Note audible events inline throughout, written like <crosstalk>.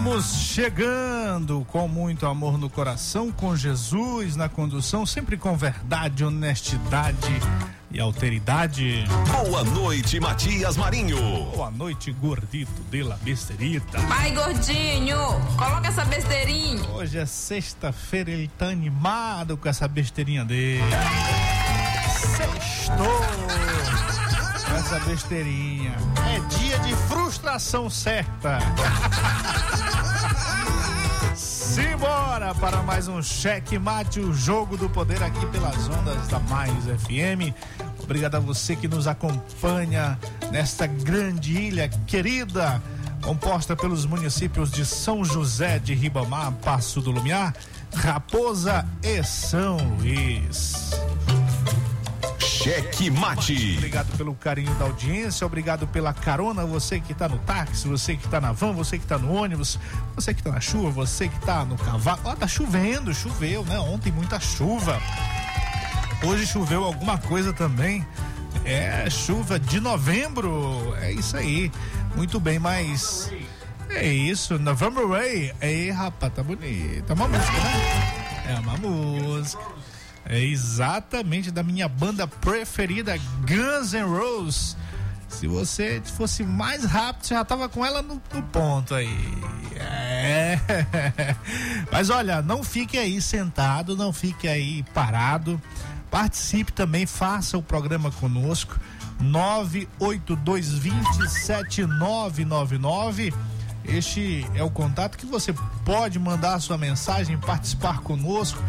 Estamos chegando com muito amor no coração, com Jesus na condução, sempre com verdade, honestidade e alteridade. Boa noite, Matias Marinho. Boa noite, gordito de la besterita. Vai, gordinho, coloca essa besteirinha. Hoje é sexta-feira, ele tá animado com essa besteirinha dele. Sextou com essa besteirinha. É dia de frustração certa. Para mais um cheque mate, o jogo do poder aqui pelas ondas da Mais FM. Obrigado a você que nos acompanha nesta grande ilha querida, composta pelos municípios de São José de Ribamar, Passo do Lumiar, Raposa e São Luís. Cheque Mate. Obrigado pelo carinho da audiência, obrigado pela carona, você que está no táxi, você que está na van, você que está no ônibus, você que está na chuva, você que está no cavalo. Ó, tá chovendo, choveu, né? Ontem muita chuva. Hoje choveu alguma coisa também. É chuva de novembro. É isso aí. Muito bem, mas é isso, November Ray. Ei, rapaz, tá bonito. É uma música, né? É uma música. É exatamente da minha banda preferida, Guns N' Roses. Se você fosse mais rápido, você já tava com ela no, no ponto aí. É. <laughs> Mas olha, não fique aí sentado, não fique aí parado. Participe também, faça o programa conosco. 982207999. Este é o contato que você pode mandar a sua mensagem, participar conosco,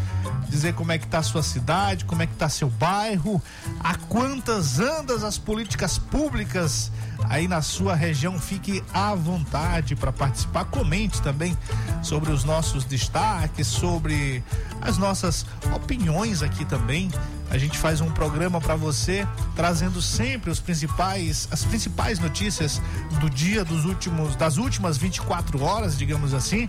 dizer como é que está a sua cidade, como é que está seu bairro, a quantas andas as políticas públicas aí na sua região. Fique à vontade para participar. Comente também sobre os nossos destaques, sobre as nossas opiniões aqui também. A gente faz um programa para você, trazendo sempre os principais, as principais notícias do dia dos últimos, das últimas 24 horas, digamos assim.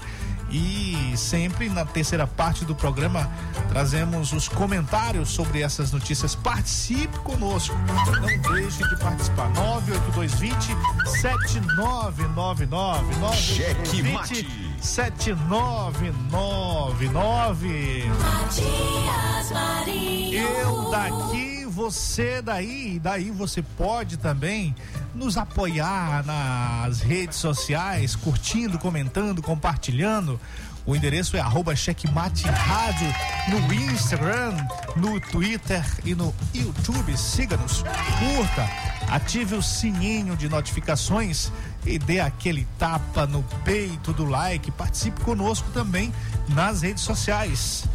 E sempre na terceira parte do programa trazemos os comentários sobre essas notícias. Participe conosco. Não deixe de participar. 98220 7999 Cheque mate. 7999 Matias Marinho. Eu daqui, você daí, daí você pode também nos apoiar nas redes sociais, curtindo, comentando, compartilhando. O endereço é arroba Checkmate Rádio no Instagram, no Twitter e no YouTube. Siga-nos, curta, ative o sininho de notificações e dê aquele tapa no peito do like. Participe conosco também nas redes sociais.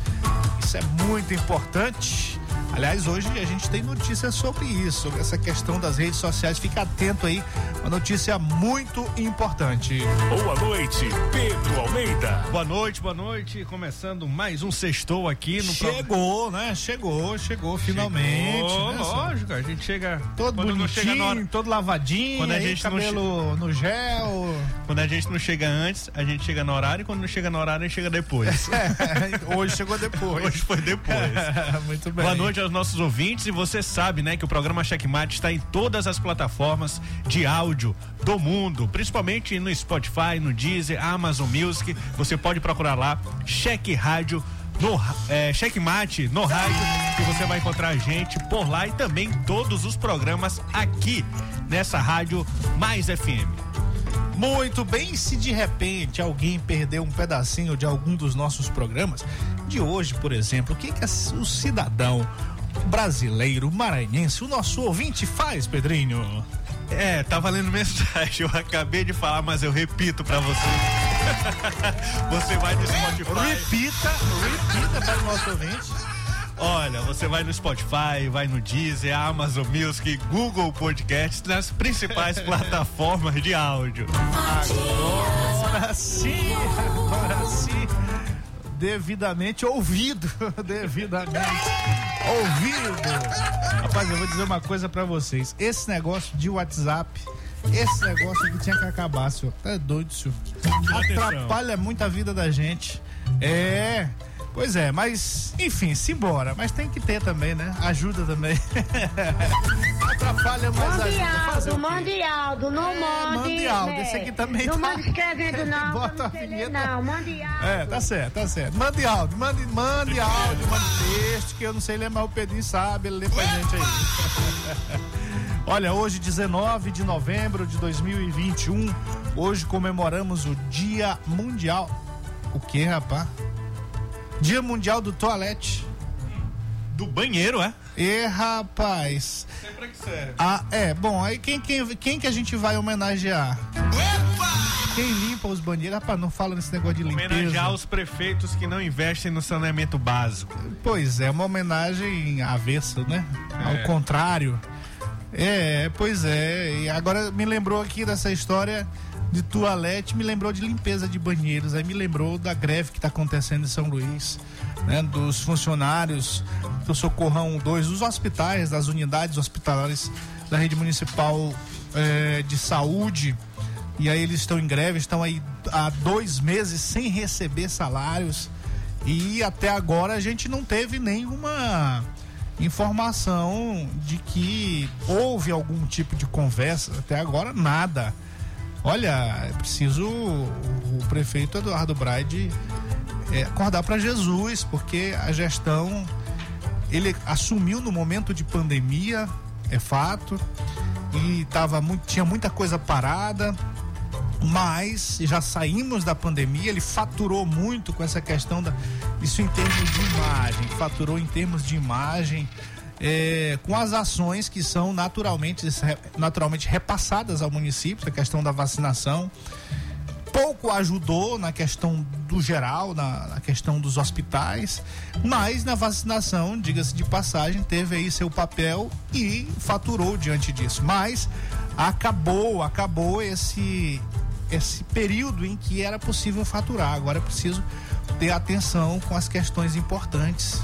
Isso é muito importante. Aliás, hoje a gente tem notícias sobre isso, sobre essa questão das redes sociais. Fica atento aí, uma notícia muito importante. Boa noite, Pedro Almeida. Boa noite, boa noite. Começando mais um sextou aqui no Chegou, né? Chegou, chegou finalmente. Chegou, né? lógico, a gente chega Todo quando não chega na hora, bonitinho, todo lavadinho, Quando a aí, gente não cabelo no gel. quando a gente não chega antes, a gente chega no horário, e quando não chega no horário, a gente chega depois. <laughs> É, hoje chegou depois. Hoje foi depois. <laughs> muito bem. Boa noite aos nossos ouvintes e você sabe, né, que o programa Checkmate está em todas as plataformas de áudio do mundo, principalmente no Spotify, no Deezer, Amazon Music. Você pode procurar lá Cheque Rádio no é, Checkmate no rádio que você vai encontrar a gente por lá e também todos os programas aqui nessa rádio Mais FM. Muito bem, se de repente alguém perdeu um pedacinho de algum dos nossos programas, de hoje, por exemplo, o que, que o cidadão brasileiro, maranhense, o nosso ouvinte faz, Pedrinho? É, tá valendo mensagem. <laughs> Eu acabei de falar, mas eu repito pra você. <laughs> você vai no Spotify. Repita, repita para o nosso ouvinte. Olha, você vai no Spotify, vai no Deezer, Amazon Music, Google Podcasts, nas principais <laughs> plataformas de áudio. Agora sim, agora sim. Devidamente ouvido, <laughs> devidamente ouvido. Rapaz, eu vou dizer uma coisa pra vocês. Esse negócio de WhatsApp, esse negócio que tinha que acabar, senhor. Tá doido, senhor. Atrapalha muito a vida da gente. É. Pois é, mas enfim, simbora. Mas tem que ter também, né? Ajuda também. <laughs> Atrapalha, mas ajuda. Fazer o Mande quê? Aldo, não É, mande. mande Aldo, né? esse aqui também Não tá- mande escrevendo, <laughs> não. Bota a não vinheta. Não, mande Aldo. É, tá certo, tá certo. Mande áudio, mande, mande áudio, mande texto, que eu não sei ler, mas o Pedrinho sabe, ele lê pra gente aí. <laughs> Olha, hoje, 19 de novembro de 2021, hoje comemoramos o Dia Mundial. O que, rapaz? Dia Mundial do Toalete. Do banheiro, é? E rapaz. Sempre que serve. Ah, é, bom, aí quem, quem, quem que a gente vai homenagear? Quem limpa os banheiros? Rapaz, não fala nesse negócio de limpeza. Homenagear os prefeitos que não investem no saneamento básico. Pois é, uma homenagem avessa, né? Ao É. contrário. É, pois é. E agora me lembrou aqui dessa história de toalete, me lembrou de limpeza de banheiros. Aí me lembrou da greve que está acontecendo em São Luís, né? Dos funcionários do Socorrão 2, dos hospitais, das unidades hospitalares da rede municipal eh, de saúde. E aí eles estão em greve, estão aí há dois meses sem receber salários. E até agora a gente não teve nenhuma informação de que houve algum tipo de conversa. Até agora, nada. Olha, é preciso o prefeito Eduardo Braide é, acordar para Jesus, porque a gestão ele assumiu no momento de pandemia, é fato, e tava muito, tinha muita coisa parada, mas já saímos da pandemia, ele faturou muito com essa questão da isso em termos de imagem, faturou em termos de imagem é, com as ações que são naturalmente naturalmente repassadas ao município, a questão da vacinação pouco ajudou na questão do geral, na, na questão dos hospitais, mas na vacinação, diga-se de passagem, teve aí seu papel e faturou diante disso. Mas acabou, acabou esse esse período em que era possível faturar. Agora é preciso ter atenção com as questões importantes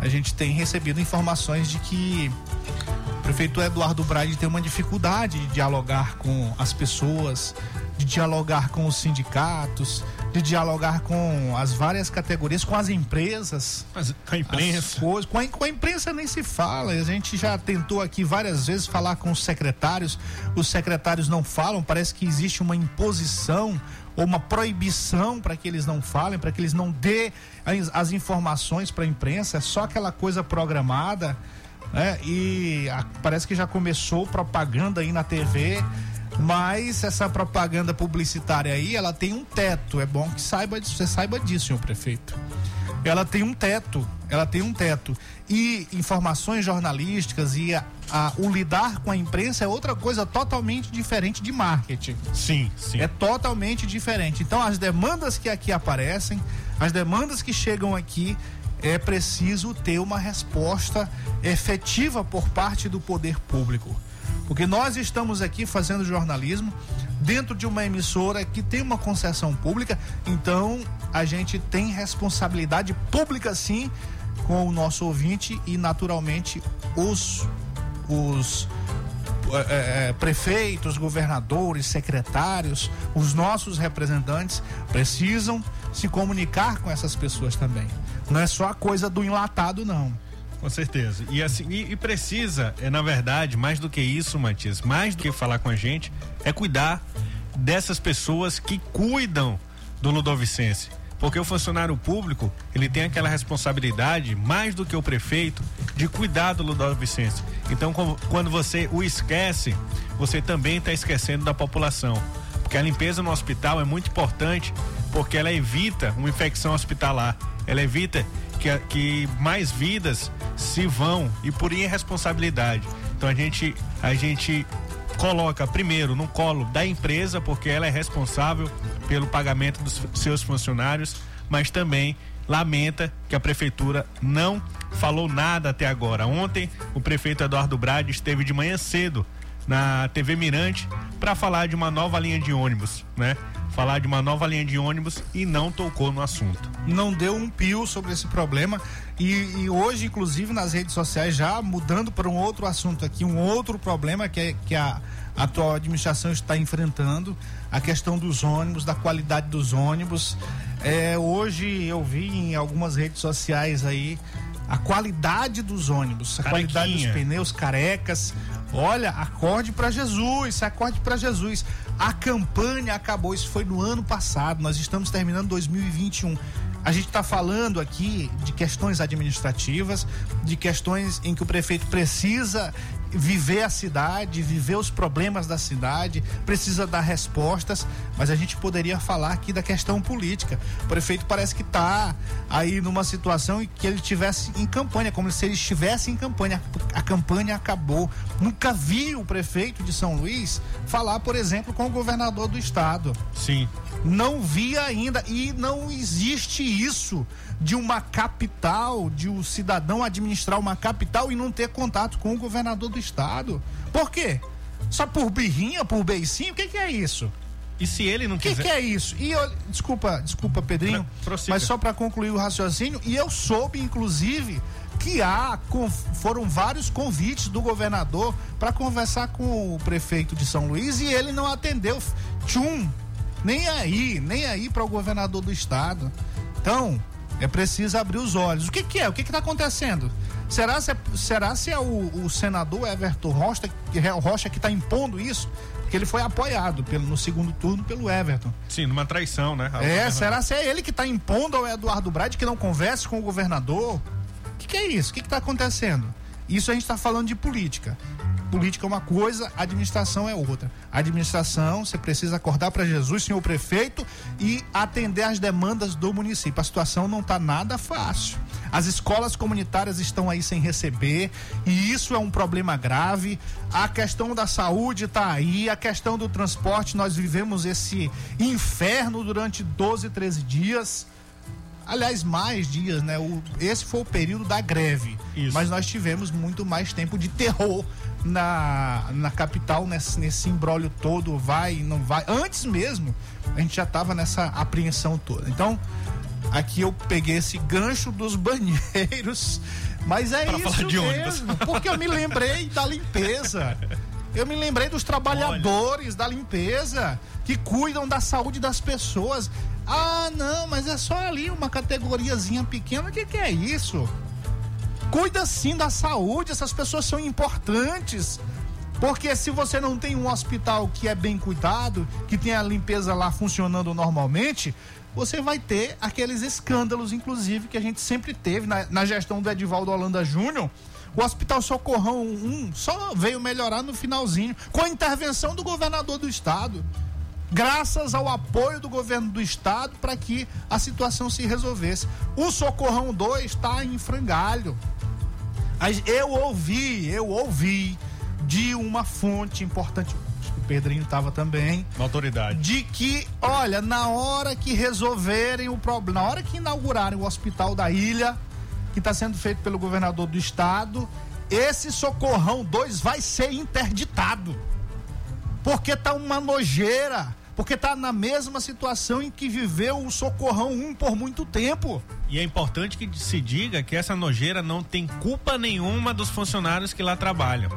a gente tem recebido informações de que o prefeito Eduardo Braide tem uma dificuldade de dialogar com as pessoas, de dialogar com os sindicatos, de dialogar com as várias categorias, com as empresas. Mas com a imprensa. Coisas, com, a, com a imprensa nem se fala. A gente já tentou aqui várias vezes falar com os secretários. Os secretários não falam. Parece que existe uma imposição ou uma proibição para que eles não falem, para que eles não dê as, informações para a imprensa. É só aquela coisa programada. Né? E a, parece que já começou propaganda aí na TV mas essa propaganda publicitária aí, ela tem um teto. É bom que saiba, você saiba disso, senhor prefeito. Ela tem um teto, ela tem um teto. E informações jornalísticas e a, a, o lidar com a imprensa é outra coisa totalmente diferente de marketing. Sim, sim. É totalmente diferente. Então, as demandas que aqui aparecem, as demandas que chegam aqui, é preciso ter uma resposta efetiva por parte do poder público. Porque nós estamos aqui fazendo jornalismo dentro de uma emissora que tem uma concessão pública, então a gente tem responsabilidade pública sim com o nosso ouvinte e naturalmente os os é, é, prefeitos, governadores, secretários, os nossos representantes precisam se comunicar com essas pessoas também. Não é só a coisa do enlatado, não. Com certeza. E assim, e, e, precisa, é na verdade, mais do que isso, Matias, mais do que falar com a gente, é cuidar dessas pessoas que cuidam do Ludovicense. Porque o funcionário público, ele tem aquela responsabilidade, mais do que o prefeito, de cuidar do Ludovicense. Então, quando você o esquece, você também está esquecendo da população. Porque a limpeza no hospital é muito importante, porque ela evita uma infecção hospitalar. Ela evita que, que mais vidas se vão e por irresponsabilidade. Então a gente, a gente coloca primeiro no colo da empresa, porque ela é responsável pelo pagamento dos seus funcionários, mas também lamenta que a prefeitura não falou nada até agora. Ontem, o prefeito Eduardo Brade esteve de manhã cedo na TV Mirante para falar de uma nova linha de ônibus, né? Falar de uma nova linha de ônibus e não tocou no assunto. Não deu um pio sobre esse problema e, e hoje, inclusive, nas redes sociais, já mudando para um outro assunto aqui, um outro problema que, é, que a, atual administração está enfrentando, a questão dos ônibus, da qualidade dos ônibus. É, hoje eu vi em algumas redes sociais aí a qualidade dos ônibus, a Carequinha. qualidade dos pneus carecas. Olha, acorde para Jesus, acorde para Jesus. A campanha acabou, isso foi no ano passado, nós estamos terminando 2021. A gente está falando aqui de questões administrativas, de questões em que o prefeito precisa viver a cidade, viver os problemas da cidade, precisa dar respostas, mas a gente poderia falar aqui da questão política. O prefeito parece que está aí numa situação em que ele estivesse em campanha, como se ele estivesse em campanha. A campanha acabou. Nunca vi o prefeito de São Luís falar, por exemplo, com o governador do estado. Sim. Não vi ainda e não existe isso de uma capital, de um cidadão administrar uma capital e não ter contato com o governador do estado. Por quê? Só por birrinha, por beicinho? O que, que é isso? E se ele não quiser. O que, que, é isso? E eu, desculpa, desculpa, Pedrinho, mas só para concluir o raciocínio, e eu soube, inclusive, que há foram vários convites do governador para conversar com o prefeito de São Luís e ele não atendeu. Tchum, nem aí, nem aí para o governador do estado. Então, é preciso abrir os olhos. O que, que é? O que está acontecendo? Será se é, será se é o, o senador Everton Rocha, Rocha que está impondo isso? Porque ele foi apoiado pelo, no segundo turno pelo Everton. Sim, numa traição, né? É, será se é ele que está impondo ao Eduardo Brade que não converse com o governador? O que, que é isso? O que está acontecendo? Isso a gente está falando de política política é uma coisa, administração é outra. A administração, você precisa acordar para Jesus, senhor prefeito, e atender às demandas do município. A situação não está nada fácil. As escolas comunitárias estão aí sem receber, e isso é um problema grave. A questão da saúde está aí, a questão do transporte, nós vivemos esse inferno durante 12, 13 dias aliás, mais dias, né? O, esse foi o período da greve. Isso. Mas nós tivemos muito mais tempo de terror na, na capital, nesse, nesse imbróglio todo, vai, não vai. Antes mesmo, a gente já estava nessa apreensão toda. Então, Aqui eu peguei esse gancho dos banheiros, mas é Pra isso mesmo, ônibus. <laughs> porque eu me lembrei da limpeza. Eu me lembrei dos trabalhadores da limpeza que cuidam da saúde das pessoas. Ah, não, mas é só ali uma categoriazinha pequena. O que, que é isso? Cuida sim da saúde, essas pessoas são importantes. Porque se você não tem um hospital que é bem cuidado, que tem a limpeza lá funcionando normalmente, você vai ter aqueles escândalos, inclusive, que a gente sempre teve na, na gestão do Edivaldo Holanda Júnior. O Hospital Socorrão 1 só veio melhorar no finalzinho, com a intervenção do governador do estado. Graças ao apoio do governo do estado para que a situação se resolvesse. O Socorrão 2 está em frangalho. Eu ouvi, eu ouvi de uma fonte importante, acho que o Pedrinho estava também, Uma autoridade. de que, olha, na hora que resolverem o problema, na hora que inaugurarem o hospital da ilha, que está sendo feito pelo governador do estado, esse Socorrão 2 vai ser interditado. Porque tá uma nojeira, porque tá na mesma situação em que viveu o Socorrão 1 por muito tempo. E é importante que se diga que essa nojeira não tem culpa nenhuma dos funcionários que lá trabalham.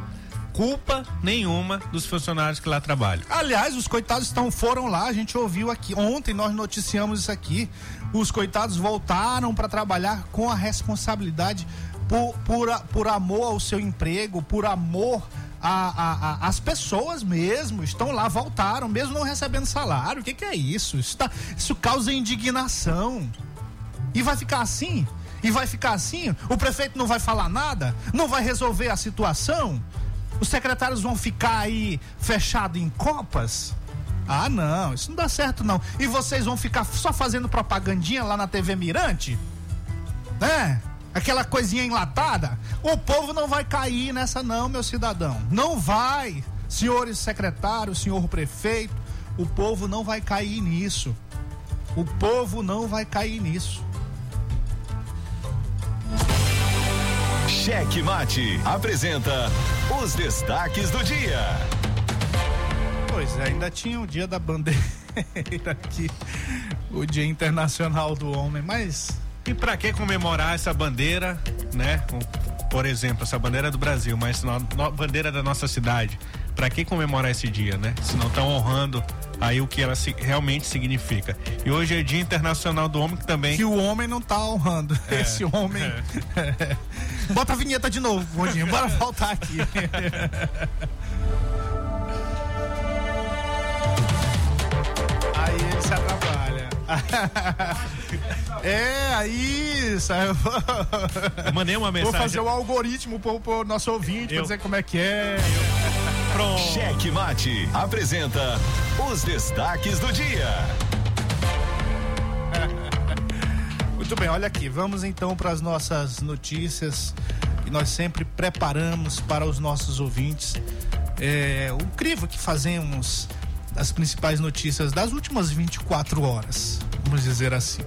Culpa nenhuma dos funcionários que lá trabalham. Aliás, os coitados estão, foram lá, a gente ouviu aqui. Ontem nós noticiamos isso aqui. Os coitados voltaram para trabalhar com a responsabilidade por, por, por amor ao seu emprego, por amor a- a- a- às pessoas mesmo. Estão lá, voltaram, mesmo não recebendo salário. O que, que é isso? Isso, tá- isso causa indignação. E vai ficar assim? E vai ficar assim? O prefeito não vai falar nada? Não vai resolver a situação? Os secretários vão ficar aí fechados em copas? Ah, não, isso não dá certo não. E vocês vão ficar só fazendo propagandinha lá na TV Mirante? Né? Aquela coisinha enlatada? O povo não vai cair nessa não, meu cidadão. Não vai. Senhores secretários, senhor prefeito, o povo não vai cair nisso. O povo não vai cair nisso. Cheque Mate apresenta os destaques do dia. Pois é, ainda tinha o dia da bandeira <laughs> aqui, o Dia Internacional do Homem, mas E pra que comemorar essa bandeira, né? Por exemplo, essa bandeira do Brasil, mas no- bandeira da nossa cidade. Pra que comemorar esse dia, né? Se não estão honrando aí o que ela se- realmente significa. E hoje é Dia Internacional do Homem que também que o homem não tá honrando. Esse homem. <laughs> Bota a vinheta de novo, Gondinho. Bora voltar aqui. <laughs> Aí ele se atrapalha. <laughs> É, aí eu vou- mandei uma Vou mensagem. fazer o algoritmo pro, pro nosso ouvinte pra Eu- dizer como é que é. Pronto. Cheque Mate apresenta os destaques do dia. <laughs> Muito bem, olha aqui, vamos então para as nossas notícias que nós sempre preparamos para os nossos ouvintes. É, o crivo que fazemos das principais notícias das últimas 24 horas, vamos dizer assim.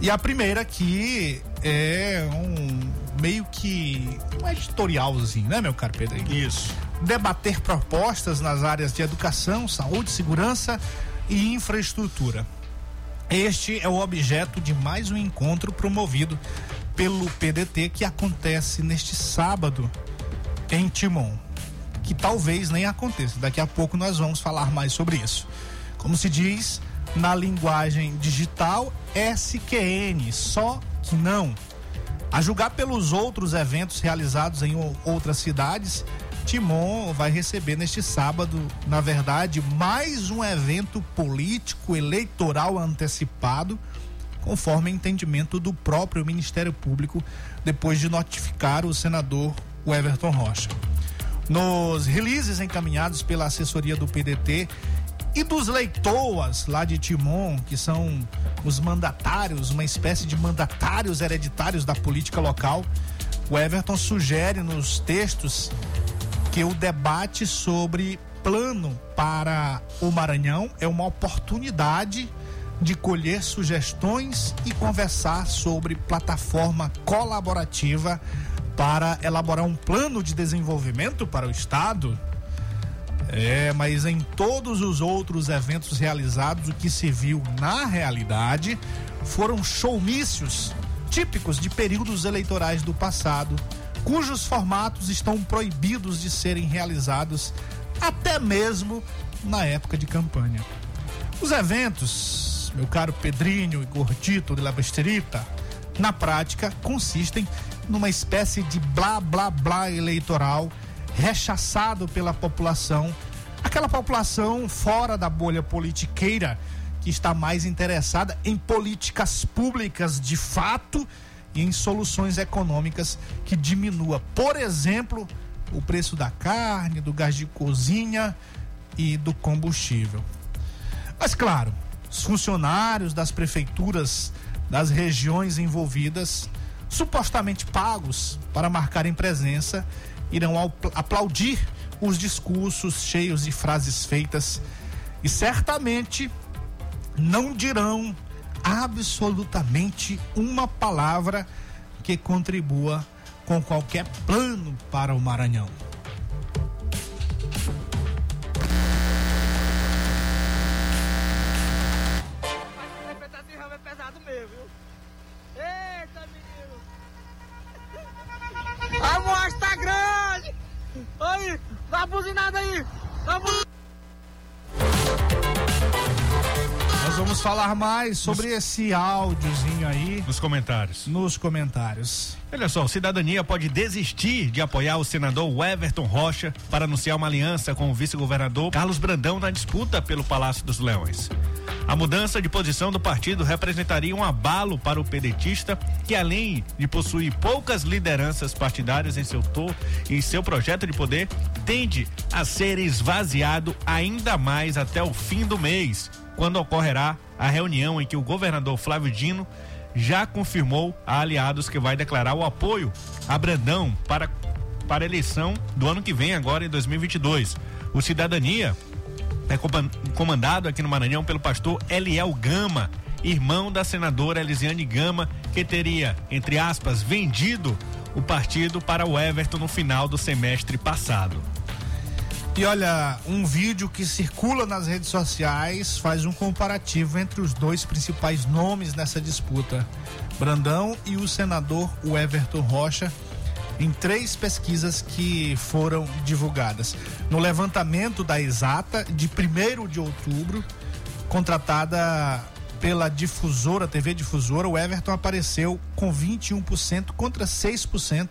E a primeira aqui é um meio que um editorialzinho, né, meu caro Pedrinho? Isso. debater propostas nas áreas de educação, saúde, segurança e infraestrutura. Este é o objeto de mais um encontro promovido pelo PDT que acontece neste sábado em Timon, que talvez nem aconteça. Daqui a pouco nós vamos falar mais sobre isso. Como se diz na linguagem digital, SQN, só que não. A julgar pelos outros eventos realizados em outras cidades, Timon vai receber neste sábado, na verdade, mais um evento político eleitoral antecipado, conforme entendimento do próprio Ministério Público, depois de notificar o senador Everton Rocha. Nos releases encaminhados pela assessoria do PDT e dos leitoas lá de Timon, que são os mandatários, uma espécie de mandatários hereditários da política local, o Everton sugere nos textos que o debate sobre plano para o Maranhão é uma oportunidade de colher sugestões e conversar sobre plataforma colaborativa para elaborar um plano de desenvolvimento para o Estado. É, mas em todos os outros eventos realizados, o que se viu na realidade foram showmícios típicos de períodos eleitorais do passado, cujos formatos estão proibidos de serem realizados até mesmo na época de campanha. Os eventos, meu caro Pedrinho e Gordito de la Besterita, na prática consistem numa espécie de blá blá blá eleitoral rechaçado pela população, aquela população fora da bolha politiqueira que está mais interessada em políticas públicas de fato e em soluções econômicas que diminua, por exemplo, o preço da carne, do gás de cozinha e do combustível. Mas claro, os funcionários das prefeituras das regiões envolvidas, supostamente pagos para marcarem presença, irão aplaudir os discursos cheios de frases feitas e certamente não dirão absolutamente uma palavra que contribua com qualquer plano para o Maranhão. Mais sobre nos, esse áudiozinho aí. Nos comentários. Nos comentários. Olha só, Cidadania pode desistir de apoiar o senador Everton Rocha para anunciar uma aliança com o vice-governador Carlos Brandão na disputa pelo Palácio dos Leões. A mudança de posição do partido representaria um abalo para o pedetista, que além de possuir poucas lideranças partidárias em seu em seu projeto de poder, tende a ser esvaziado ainda mais até o fim do mês, quando ocorrerá a reunião em que o governador Flávio Dino já confirmou a aliados que vai declarar o apoio a Brandão para para a eleição do ano que vem, agora em 2022. O Cidadania é comandado aqui no Maranhão pelo pastor Eliel Gama, irmão da senadora Elisiane Gama, que teria, entre aspas, vendido o partido para o Everton no final do semestre passado. E olha, um vídeo que circula nas redes sociais faz um comparativo entre os dois principais nomes nessa disputa, Brandão e o senador o Everton Rocha, em três pesquisas que foram divulgadas. No levantamento da Exata, de 1 de outubro, contratada pela difusora, TV Difusora, o Everton apareceu com 21% contra 6%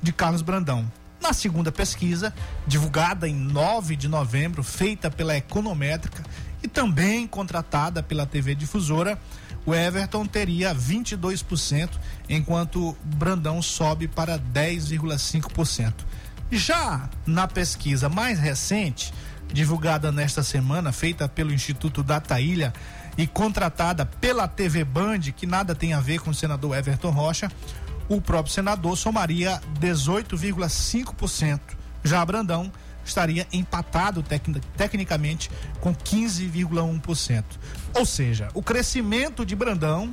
de Carlos Brandão. Na segunda pesquisa, divulgada em 9 de novembro, feita pela Econométrica e também contratada pela TV Difusora, o Everton teria 22%, enquanto Brandão sobe para 10,5%. Já na pesquisa mais recente, divulgada nesta semana, feita pelo Instituto Data Ilha e contratada pela TV Band, que nada tem a ver com o senador Everton Rocha, o próprio senador somaria 18,5%. Já Brandão estaria empatado tec tecnicamente com 15,1%. Ou seja, o crescimento de Brandão,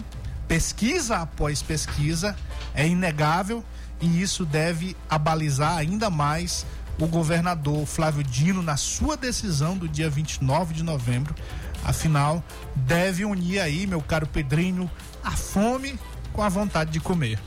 pesquisa após pesquisa, é inegável e isso deve abalizar ainda mais o governador Flávio Dino na sua decisão do dia 29 de novembro. Afinal, deve unir aí, meu caro Pedrinho, a fome com a vontade de comer.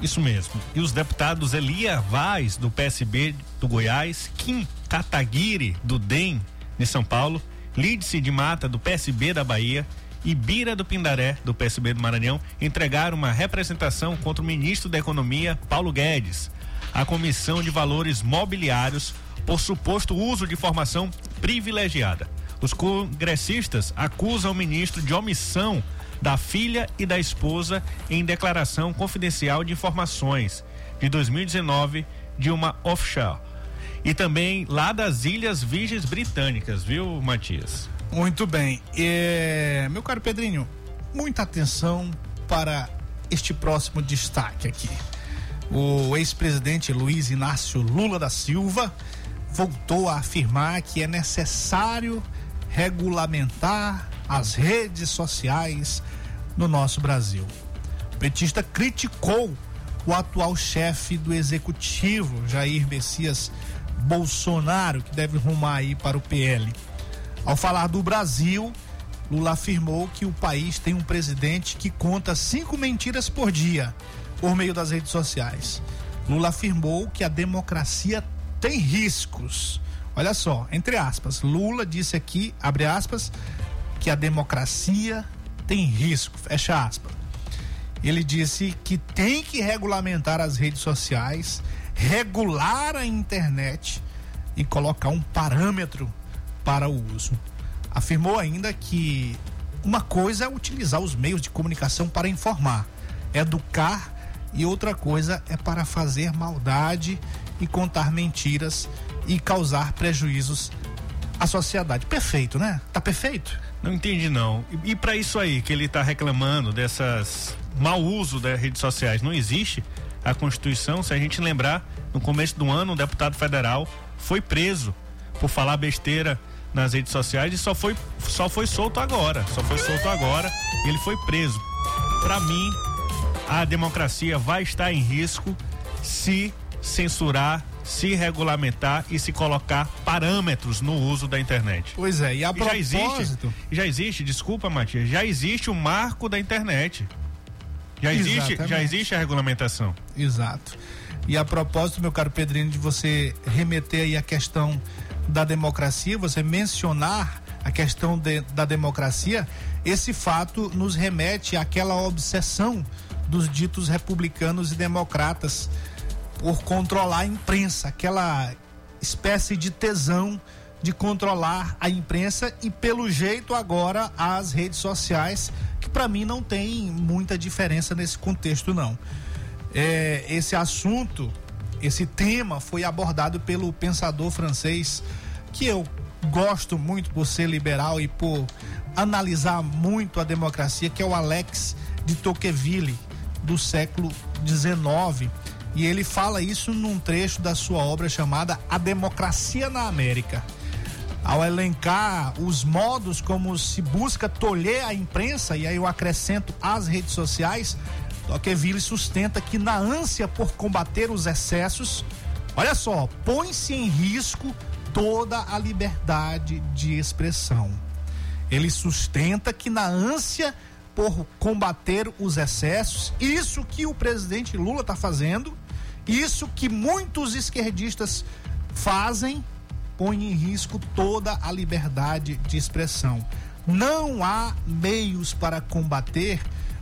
Isso mesmo. E os deputados Elia Vaz, do PSB do Goiás, Kim Kataguiri, do DEM de São Paulo, Lídice de Mata, do PSB da Bahia, e Bira do Pindaré, do PSB do Maranhão, entregaram uma representação contra o ministro da Economia, Paulo Guedes, à Comissão de Valores Mobiliários por suposto uso de informação privilegiada. Os congressistas acusam o ministro de omissão da filha e da esposa em declaração confidencial de informações de 2019 de uma offshore. E também lá das Ilhas Virgens Britânicas, viu, Matias? Muito bem. É, meu caro Pedrinho, muita atenção para este próximo destaque aqui. O ex-presidente Luiz Inácio Lula da Silva voltou a afirmar que é necessário regulamentar as redes sociais no nosso Brasil. O petista criticou o atual chefe do executivo, Jair Messias Bolsonaro, que deve rumar aí para o PL. Ao falar do Brasil, Lula afirmou que o país tem um presidente que conta cinco mentiras por dia por meio das redes sociais. Lula afirmou que a democracia tem riscos. Olha só, entre aspas, Lula disse aqui, abre aspas, que a democracia tem risco, fecha aspas. Ele disse que tem que regulamentar as redes sociais, regular a internet e colocar um parâmetro para o uso. Afirmou ainda que uma coisa é utilizar os meios de comunicação para informar, educar e outra coisa é para fazer maldade e contar mentiras e causar prejuízos à sociedade. Perfeito, né? Tá perfeito? Não entendi não. E, e para isso aí que ele está reclamando dessas mau uso das redes sociais, não existe a Constituição, se a gente lembrar, no começo do ano um deputado federal foi preso por falar besteira nas redes sociais e só foi só foi solto agora, só foi solto agora, ele foi preso. Para mim, a democracia vai estar em risco se censurar, se regulamentar e se colocar parâmetros no uso da internet. Pois é, e a E já propósito... existe, já existe, desculpa, Matias, já existe o marco da internet. Já existe, Exatamente. já existe a regulamentação. Exato. E a propósito, meu caro Pedrinho, de você remeter aí a questão da democracia, você mencionar a questão de- da democracia, esse fato nos remete àquela obsessão dos ditos republicanos e democratas por controlar a imprensa, aquela espécie de tesão de controlar a imprensa e pelo jeito agora as redes sociais, que para mim não tem muita diferença nesse contexto não. É, esse assunto, esse tema foi abordado pelo pensador francês que eu gosto muito por ser liberal e por analisar muito a democracia, que é o Alex de Tocqueville do século XIX. E ele fala isso num trecho da sua obra chamada A Democracia na América. Ao elencar os modos como se busca tolher a imprensa, e aí eu acrescento as redes sociais, Tocqueville sustenta que na ânsia por combater os excessos, olha só, põe-se em risco toda a liberdade de expressão. Ele sustenta que na ânsia por combater os excessos, isso que o presidente Lula está fazendo, isso que muitos esquerdistas fazem, põe em risco toda a liberdade de expressão. Não há meios para combater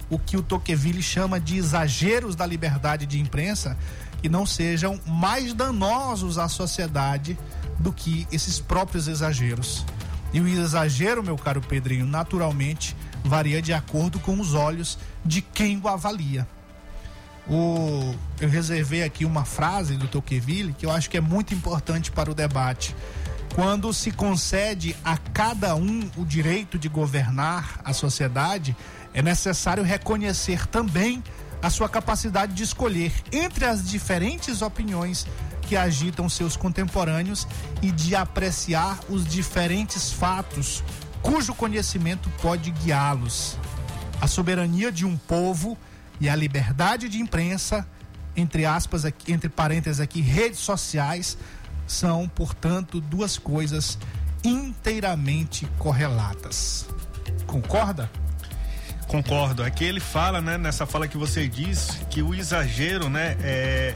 o que o Tocqueville chama de exageros da liberdade de imprensa que não sejam mais danosos à sociedade do que esses próprios exageros. E o exagero, meu caro Pedrinho, naturalmente varia de acordo com os olhos de quem o avalia. O, eu reservei aqui uma frase do Tocqueville que eu acho que é muito importante para o debate. Quando se concede a cada um o direito de governar a sociedade, é necessário reconhecer também a sua capacidade de escolher entre as diferentes opiniões que agitam seus contemporâneos e de apreciar os diferentes fatos cujo conhecimento pode guiá-los. A soberania de um povo e a liberdade de imprensa, entre aspas, aqui, entre parênteses aqui, redes sociais, são, portanto, duas coisas inteiramente correlatas. Concorda? Concordo. Aqui ele fala, né, nessa fala que você diz, que o exagero, né, é,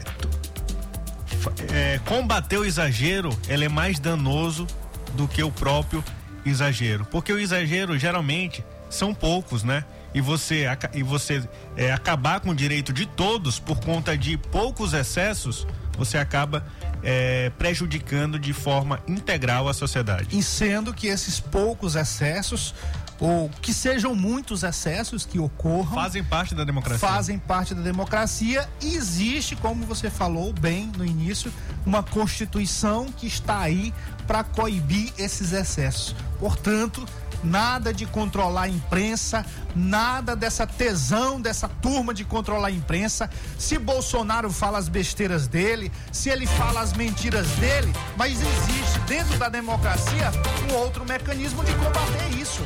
é, combater o exagero, ele é mais danoso do que o próprio exagero, porque o exagero geralmente são poucos, né? E você e você é, acabar com o direito de todos por conta de poucos excessos, você acaba é, prejudicando de forma integral a sociedade. E sendo que esses poucos excessos, ou que sejam muitos excessos que ocorram, Fazem parte da democracia. fazem parte da democracia e existe, como você falou bem no início, uma constituição que está aí para coibir esses excessos. Portanto, nada de controlar a imprensa, nada dessa tesão dessa turma de controlar a imprensa. Se Bolsonaro fala as besteiras dele, se ele fala as mentiras dele, mas existe dentro da democracia um outro mecanismo de combater isso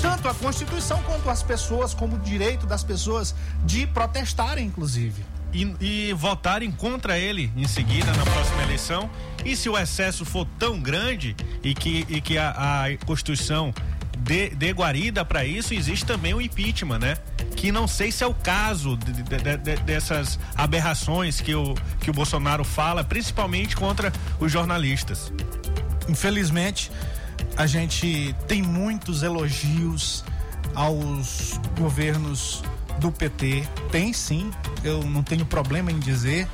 tanto a Constituição quanto as pessoas, como o direito das pessoas de protestarem, inclusive. e, e votarem contra ele em seguida na próxima eleição. E se o excesso for tão grande e que, e que a, a Constituição dê, dê guarida para isso, existe também o impeachment, né? Que não sei se é o caso de, de, de, dessas aberrações que o, que o Bolsonaro fala, principalmente contra os jornalistas. Infelizmente, a gente tem muitos elogios aos governos do PT. Tem sim, eu não tenho problema em dizer.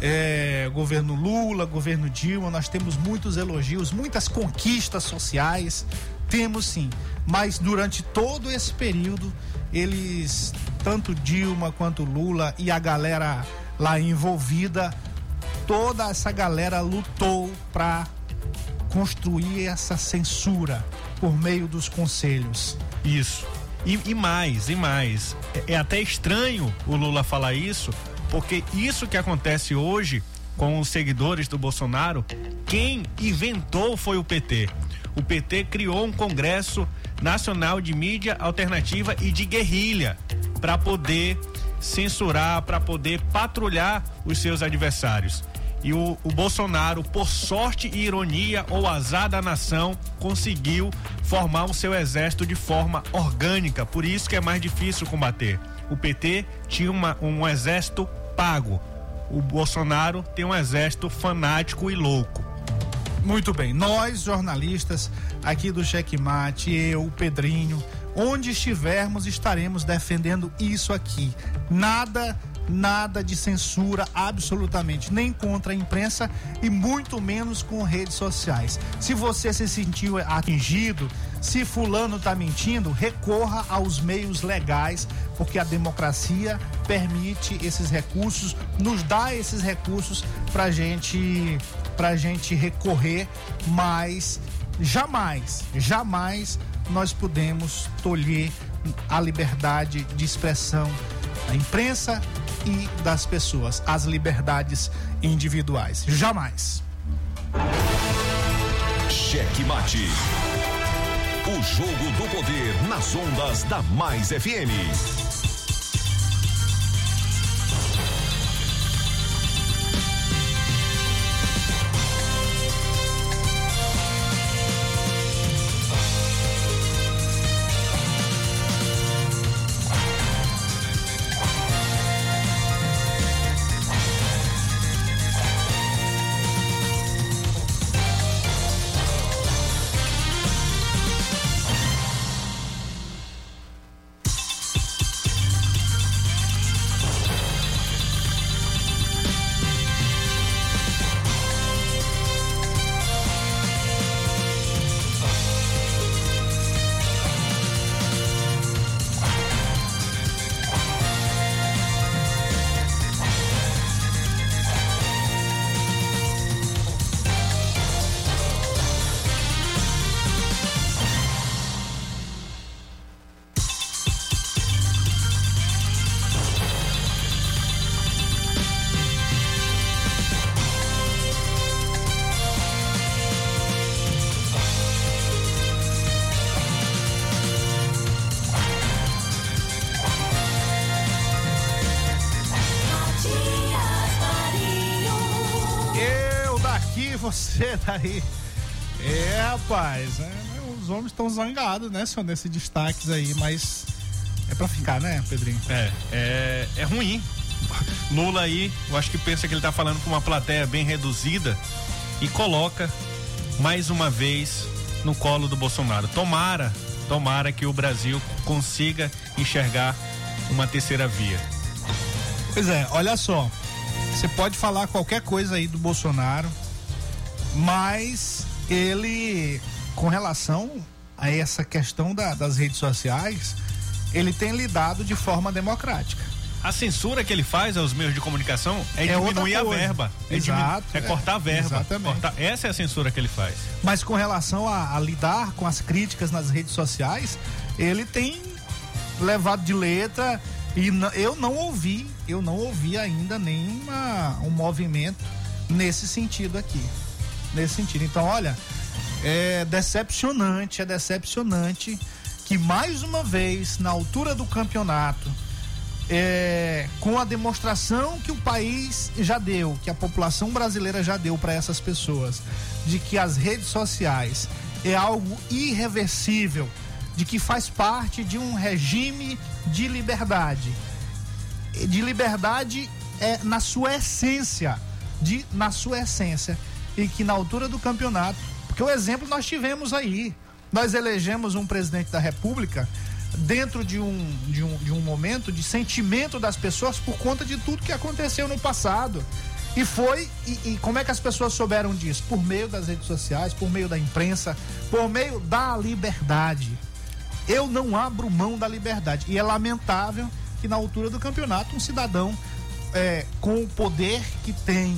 É, governo Lula, governo Dilma, nós temos muitos elogios, muitas conquistas sociais, temos sim. Mas durante todo esse período, eles, tanto Dilma quanto Lula e a galera lá envolvida, toda essa galera lutou para construir essa censura por meio dos conselhos. Isso. E, e mais, e mais. É, é até estranho o Lula falar isso, porque isso que acontece hoje com os seguidores do Bolsonaro, quem inventou foi o PT. O PT criou um Congresso Nacional de Mídia Alternativa e de Guerrilha para poder censurar, para poder patrulhar os seus adversários. E o, o, Bolsonaro, por sorte e ironia ou azar da nação, conseguiu formar o seu exército de forma orgânica. Por isso que é mais difícil combater. O PT tinha uma, um exército pago. O Bolsonaro tem um exército fanático e louco. Muito bem. Nós, jornalistas aqui do Checkmate, eu, o Pedrinho, onde estivermos, estaremos defendendo isso aqui. Nada nada de censura, absolutamente, nem contra a imprensa e muito menos com redes sociais. Se você se sentiu atingido, se fulano está mentindo, recorra aos meios legais, porque a democracia permite esses recursos, nos dá esses recursos para gente, pra gente recorrer, mas jamais, jamais nós podemos tolher a liberdade de expressão da imprensa e das pessoas, as liberdades individuais. Jamais. Cheque mate. O jogo do poder nas ondas da Mais FM. Você daí. É, rapaz, é, os homens estão zangados, né, senhor, nesses destaques aí, mas é pra ficar, né, Pedrinho? É, é, é ruim. <laughs> Lula aí, eu acho que pensa que ele tá falando com uma plateia bem reduzida e coloca mais uma vez no colo do Bolsonaro. Tomara, tomara que o Brasil consiga enxergar uma terceira via. Pois é, olha só. Você pode falar qualquer coisa aí do Bolsonaro, mas ele, com relação a essa questão da, das redes sociais, ele tem lidado de forma democrática. A censura que ele faz aos meios de comunicação é, é diminuir a verba. É, Exato, é, cortar a verba. Exatamente. Cortar, essa é a censura que ele faz. Mas com relação a, a lidar com as críticas nas redes sociais, ele tem levado de letra e eu não ouvi, eu não ouvi ainda nenhum um movimento nesse sentido aqui nesse sentido. Então, olha, é decepcionante, é decepcionante que mais uma vez, na altura do campeonato, é, com a demonstração que o país já deu, que a população brasileira já deu para essas pessoas, de que as redes sociais é algo irreversível, de que faz parte de um regime de liberdade. De liberdade é na sua essência, de na sua essência, e que na altura do campeonato, porque o exemplo nós tivemos aí, nós elegemos um presidente da República dentro de um, de um, de um momento de sentimento das pessoas por conta de tudo que aconteceu no passado. E foi, e, e, como é que as pessoas souberam disso? Por meio das redes sociais, por meio da imprensa, por meio da liberdade. Eu não abro mão da liberdade. E é lamentável que na altura do campeonato um cidadão é, com o poder que tem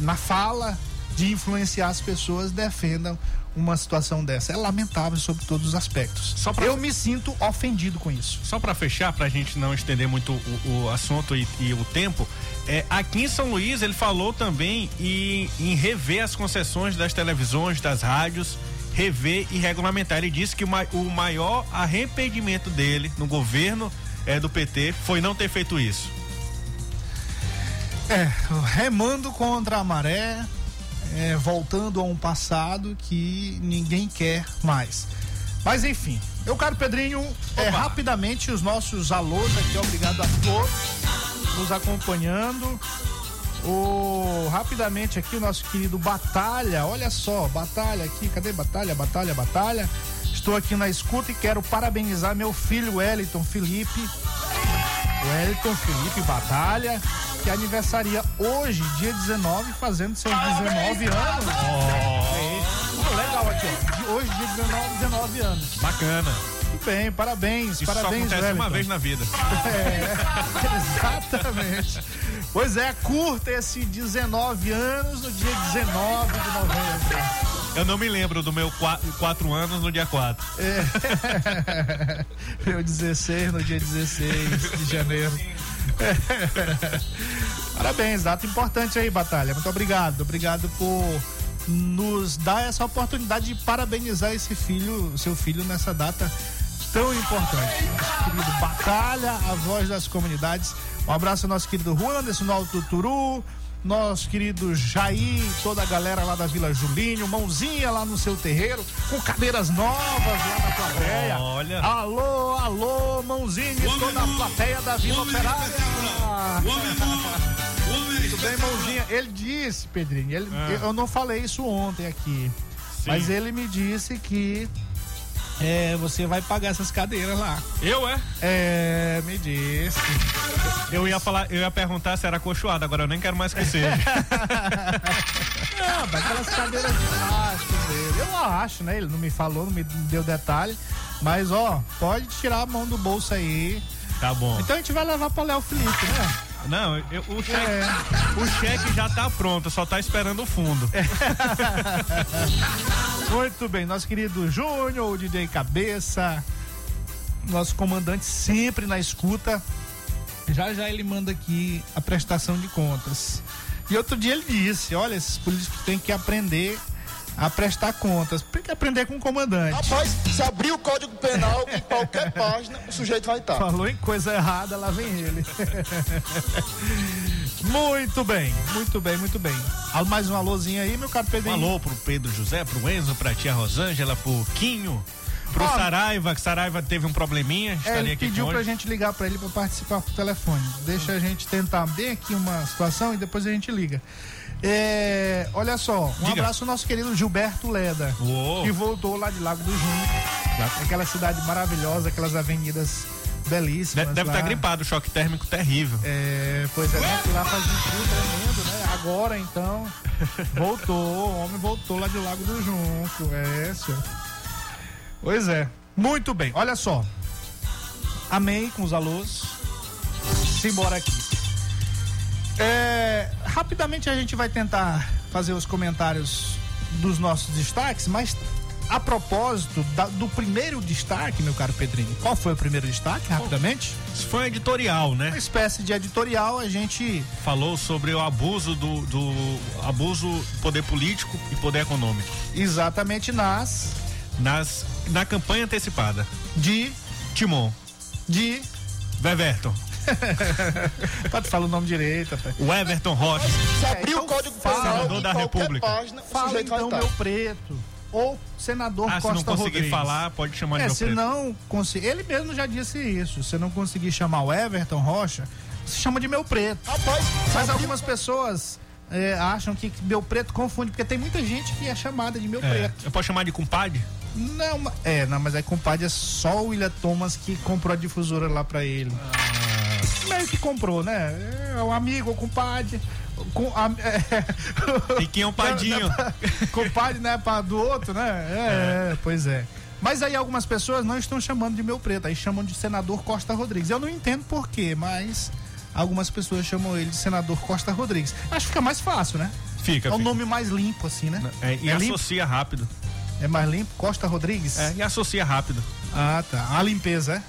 na fala de influenciar as pessoas defendam uma situação dessa. É lamentável sobre todos os aspectos. Só pra... Eu me sinto ofendido com isso. Só para fechar, para a gente não estender muito o, o assunto e, e, o tempo, é, aqui em São Luís ele falou também em, em rever as concessões das televisões, das rádios, rever e regulamentar. Ele disse que o, o maior arrependimento dele no governo é, do PT foi não ter feito isso. É, remando contra a maré, é, voltando a um passado que ninguém quer mais. Mas enfim, eu quero Pedrinho, é, rapidamente os nossos alôs aqui, obrigado a todos nos acompanhando. O, rapidamente aqui o nosso querido Batalha, olha só, Batalha aqui, cadê Batalha, Batalha, Batalha? Estou aqui na escuta e quero parabenizar meu filho Wellington Felipe. Wellington Felipe Batalha que aniversaria hoje, dia 19, fazendo seus 19 anos. Oh. legal aqui, ó. Hoje, dia 19, 19 anos. Bacana. Muito bem, parabéns, Isso parabéns, só acontece Wellington. uma vez na vida. É, <laughs> exatamente. Pois é, curta esse 19 anos no dia 19 de novembro. Eu não me lembro do meu 4 anos no dia 4. É. <laughs> Meu 16 no dia 16 de janeiro. <laughs> Parabéns, data importante aí, Batalha. Muito obrigado. Obrigado por nos dar essa oportunidade de parabenizar esse filho, seu filho, nessa data tão importante. Nosso querido Batalha, a voz das comunidades. Um abraço ao nosso querido Juan Anderson no Alto Turu, nosso querido Jair, toda a galera lá da Vila Julinho, mãozinha lá no seu terreiro, com cadeiras novas lá na plateia. Olha. Alô, alô, mãozinha toda a plateia da Vila Operária. Muito bem, mãozinha. Ele disse, Pedrinho, ele, ah. eu não falei isso ontem aqui, Sim. mas ele me disse que é, você vai pagar essas cadeiras lá. Eu, é? É, me disse. Eu ia falar, eu ia perguntar se era cochoada, agora eu nem quero mais que seja. <laughs> não, mas aquelas cadeiras de plástico dele. Eu acho, né? Ele não me falou, não me deu detalhe. Mas, ó, pode tirar a mão do bolso aí. Tá bom. Então a gente vai levar pra Léo Felipe, né? Não, eu, o, cheque, é. o cheque já tá pronto, só tá esperando o fundo. <laughs> Muito bem, nosso querido Júnior, o DJ Cabeça, nosso comandante sempre na escuta. Já já ele manda aqui a prestação de contas. E outro dia ele disse: olha, esses políticos têm que aprender a prestar contas. Tem que aprender com o comandante. Rapaz, se abrir o código penal em <laughs> qualquer página, o sujeito vai estar. Falou em coisa errada, lá vem ele. <laughs> muito bem, muito bem, muito bem. Mais um alôzinho aí, meu caro Pedro. Um alô pro Pedro José, pro Enzo, pra tia Rosângela, pro Quinho. Pro ah, Saraiva, que Saraiva teve um probleminha. É, ele pediu pra gente ligar pra ele pra participar por telefone. Deixa a gente tentar bem aqui uma situação e depois a gente liga. É, olha só, um Diga. abraço ao nosso querido Gilberto Leda, Uou. que voltou lá de Lago do Junco, aquela cidade maravilhosa, aquelas avenidas belíssimas. De, deve estar tá gripado, choque térmico terrível. É, pois é, né? lá faz um frio tremendo, né? Agora então, <laughs> voltou, o homem voltou lá de Lago do Junco, é, senhor. Pois é, muito bem, olha só. Amém com os alôs. Simbora aqui. É, rapidamente a gente vai tentar fazer os comentários dos nossos destaques, mas a propósito da, do primeiro destaque, meu caro Pedrinho, qual foi o primeiro destaque, rapidamente? Isso foi um editorial, né? Uma espécie de editorial, a gente. Falou sobre o abuso do, do abuso do poder político e poder econômico. Exatamente nas. Nas. Na campanha antecipada. De. Timon. De. Beverton. <laughs> Pode falar o nome direito, rapaz. O Everton Rocha. Se É, abrir então o Código fala, Penal senador em da República. página, o Fala sujeito então meu preto. Ou senador Ah, se Costa não conseguir Rodrigues. falar, pode chamar de É, meu se preto. não conseguir. Ele mesmo já disse isso. Se não conseguir chamar o Everton Rocha, se chama de meu preto. Rapaz, Mas algumas pessoas é, acham que meu preto confunde, porque tem muita gente que é chamada de meu É, preto. eu posso chamar de compadre? Não, é, não, mas aí compadre é só o William Thomas que comprou a difusora lá pra ele. Ah. Meio que comprou, né? É um amigo, o compadre. Com, a, <laughs> é, Piquinho Padinho. compadre, né, pra, do outro, né? É, é, pois é. Mas aí algumas pessoas não estão chamando de meu preto, aí chamam de senador Costa Rodrigues. Eu não entendo por quê, mas algumas pessoas chamam ele de senador Costa Rodrigues. Acho que fica mais fácil, né? Fica, É um fica. nome mais limpo, assim, né? É, e é limpo? associa rápido. É mais limpo? Costa Rodrigues? É, e associa rápido. Ah, tá. A limpeza, é?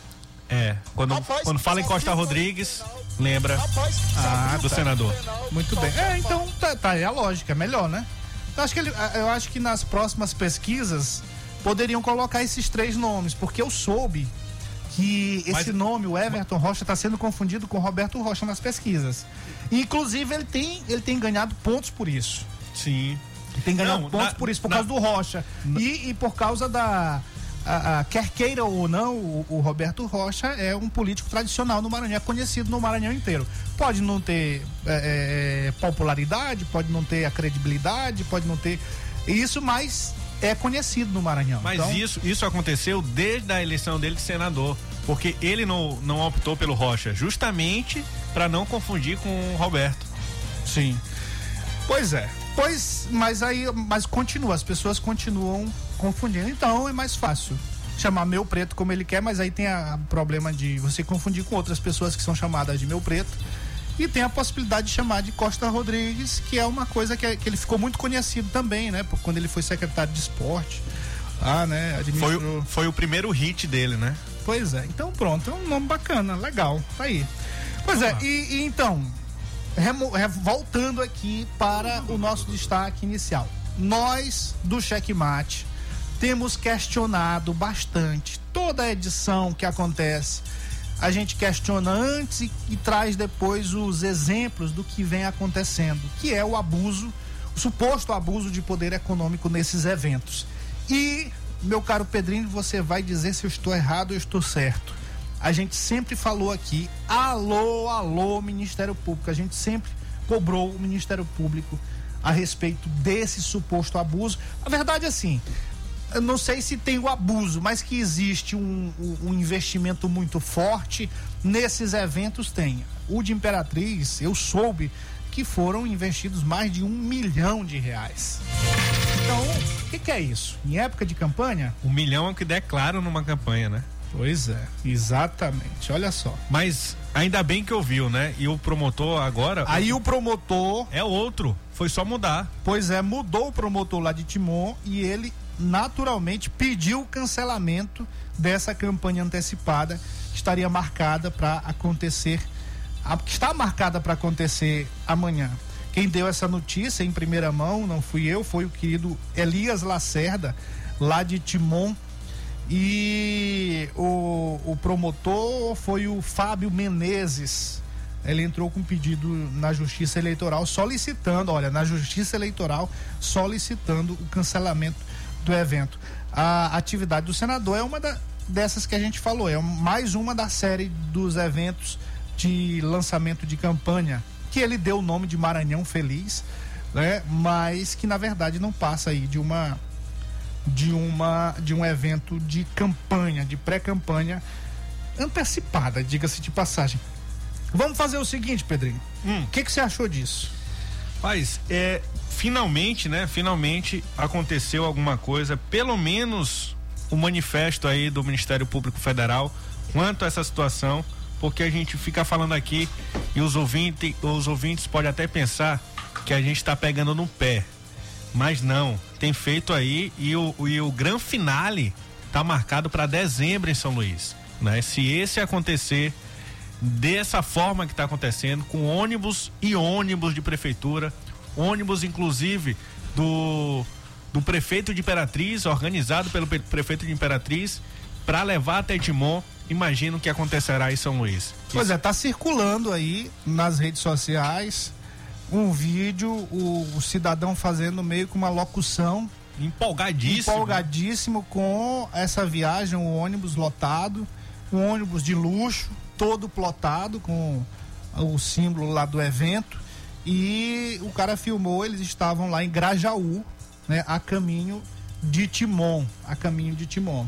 É. Quando, Rapaz, quando fala em Costa Rodrigues, lembra rapaz, Ah, do senador. Muito bem. É, então tá, tá aí a lógica, é melhor, né? Eu acho, que ele, eu acho que nas próximas pesquisas poderiam colocar esses três nomes, porque eu soube que esse Mas- nome, o Everton Rocha, está sendo confundido com Roberto Rocha nas pesquisas. Inclusive, ele tem, ele tem ganhado pontos por isso. Sim. Ele tem ganhado Não, pontos na- por isso, por na- causa do Rocha. E, e por causa da. A- a- quer queira ou não, o, o Roberto Rocha é um político tradicional no Maranhão, é conhecido no Maranhão inteiro. Pode não ter é, é, popularidade, pode não ter a credibilidade, pode não ter isso, mas é conhecido no Maranhão. Mas Então, isso, isso aconteceu desde a eleição dele de senador. Porque ele não, não optou pelo Rocha, justamente para não confundir com o Roberto. Sim. Pois é. Pois, mas aí, mas continua, as pessoas continuam confundindo. Então é mais fácil chamar meu preto como ele quer, mas aí tem a- o problema de você confundir com outras pessoas que são chamadas de meu preto. E tem a possibilidade de chamar de Costa Rodrigues, que é uma coisa que, é- que ele ficou muito conhecido também, né? Quando ele foi secretário de esporte. Ah, né? Foi, Administrou. o- foi o primeiro hit dele, né? Pois é, então pronto, é um nome bacana, legal, tá aí. Pois é, e, e então, remo- re- voltando aqui para o nosso destaque inicial. Nós, do Checkmate, temos questionado bastante toda a edição que acontece. A gente questiona antes e, e traz depois os exemplos do que vem acontecendo, que é o abuso, o suposto abuso de poder econômico nesses eventos. E, meu caro Pedrinho, você vai dizer se eu estou errado ou estou certo. A gente sempre falou aqui, alô, alô, Ministério Público. A gente sempre cobrou o Ministério Público a respeito desse suposto abuso. A verdade é assim, eu não sei se tem o abuso, mas que existe um, um- investimento muito forte nesses eventos tem. O de Imperatriz, eu soube que foram investidos mais de um milhão de reais. Então, o que, que é isso? Em época de campanha? Um milhão é o que declaram numa campanha, né? Pois é, exatamente. Olha só. Mas ainda bem que ouviu, né? E o promotor agora Aí o promotor, é outro. Foi só mudar. pois é, mudou o promotor lá de Timon e ele naturalmente pediu o cancelamento dessa campanha antecipada que estaria marcada para acontecer, que está marcada para acontecer amanhã. Quem deu essa notícia em primeira mão não fui eu, foi o querido Elias Lacerda, lá de Timon. E o, o promotor foi o Fábio Menezes. Ele entrou com pedido na Justiça Eleitoral solicitando, olha, na Justiça Eleitoral solicitando o cancelamento do evento. A atividade do senador é uma da- dessas que a gente falou, é mais uma da série dos eventos de lançamento de campanha, que ele deu o nome de Maranhão Feliz, né? Mas que na verdade não passa aí de uma de uma de um evento de campanha, de pré-campanha antecipada, diga-se de passagem. Vamos fazer o seguinte, Pedrinho. Hum. O que, que você achou disso? Mas é finalmente, né? Finalmente aconteceu alguma coisa, pelo menos o manifesto aí do Ministério Público Federal quanto a essa situação, porque a gente fica falando aqui e os ouvintes, os ouvintes podem até pensar que a gente está pegando no pé. Mas não, tem feito aí e o, e o gran finale tá marcado para dezembro em São Luís, né? Se esse acontecer dessa forma que está acontecendo, com ônibus e ônibus de prefeitura, ônibus inclusive do do prefeito de Imperatriz, organizado pelo pe- prefeito de Imperatriz, para levar até Timon. Imagina o que acontecerá em São Luís. Pois é, tá circulando aí nas redes sociais um vídeo, o, o cidadão fazendo meio que uma locução Empolgadíssimo. empolgadíssimo com essa viagem, o ônibus lotado, um ônibus de luxo, todo plotado com o símbolo lá do evento. E o cara filmou, eles estavam lá em Grajaú, né, a caminho de Timon, a caminho de Timon.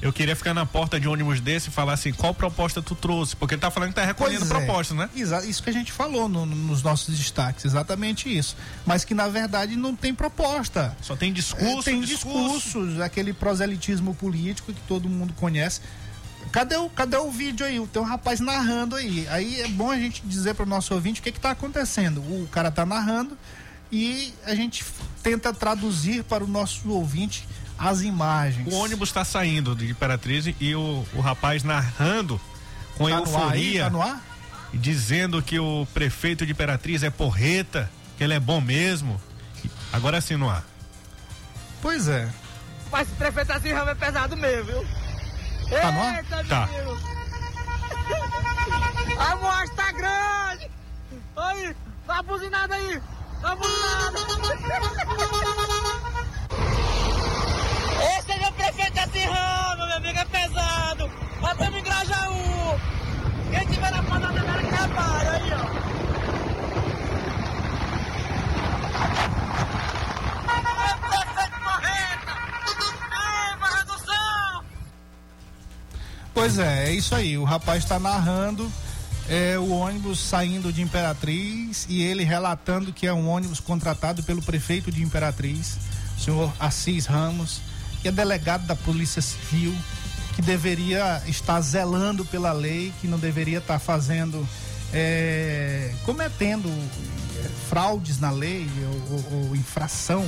Eu queria ficar na porta de ônibus desse e falar assim, qual proposta tu trouxe? Porque ele tá falando que tá recolhendo Pois é. proposta, né? Exa- isso que a gente falou no- no- nos nossos destaques, exatamente isso. Mas que na verdade não tem proposta. Só tem discurso, É, tem discurso. discursos, aquele proselitismo político que todo mundo conhece. Cadê o, cadê o vídeo aí? Tem um rapaz narrando aí. Aí é bom a gente dizer para o nosso ouvinte o que está acontecendo. O cara tá narrando e a gente tenta traduzir para o nosso ouvinte as imagens. O ônibus tá saindo de Imperatriz e o, o rapaz narrando com tá no ar aí? euforia, Tá no ar? dizendo que o prefeito de Imperatriz é porreta, que ele é bom mesmo. Agora sim no ar. Pois é. Mas esse prefeito assim é pesado mesmo, viu? Tá? Eita, Tá. A moça tá grande! Aí, dá uma buzinada aí! Dá uma buzinada! Esse é o prefeito Rama, meu amigo, é pesado! Nós estamos em Grajaú! Quem tiver na ponta da cara que repara, aí, ó! Pois é, é isso aí. O rapaz está narrando é, o ônibus saindo de Imperatriz e ele relatando que é um ônibus contratado pelo prefeito de Imperatriz, o senhor Assis Ramos, que é delegado da Polícia Civil, que deveria estar zelando pela lei, que não deveria estar fazendo, é, cometendo fraudes na lei ou, ou- ou infração,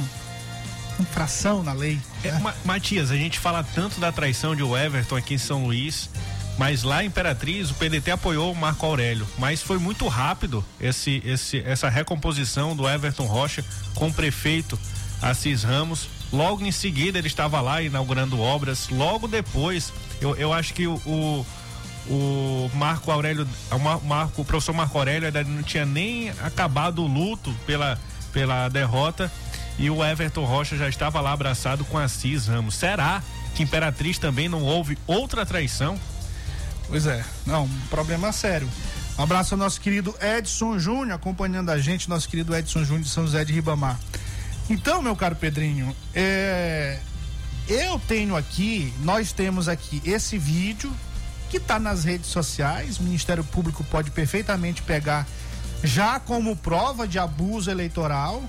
infração na lei. É, né? Ma- Matias, a gente fala tanto da traição de Everton aqui em São Luís, mas lá em Imperatriz o PDT apoiou o Marco Aurélio, mas foi muito rápido esse, esse, essa recomposição do Everton Rocha com o prefeito Assis Ramos. Logo em seguida ele estava lá inaugurando obras. Logo depois, eu, eu acho que o, o, o Marco Aurélio, o, Mar- Marco, o professor Marco Aurélio ainda não tinha nem acabado o luto pela, pela derrota e o Everton Rocha já estava lá abraçado com Assis Ramos. Será que Imperatriz também não houve outra traição? Pois é, não, um problema sério. Um abraço ao nosso querido Edson Júnior, acompanhando a gente, nosso querido Edson Júnior de São José de Ribamar. Então, meu caro Pedrinho, é, eu tenho aqui, nós temos aqui esse vídeo que está nas redes sociais, o Ministério Público pode perfeitamente pegar já como prova de abuso eleitoral,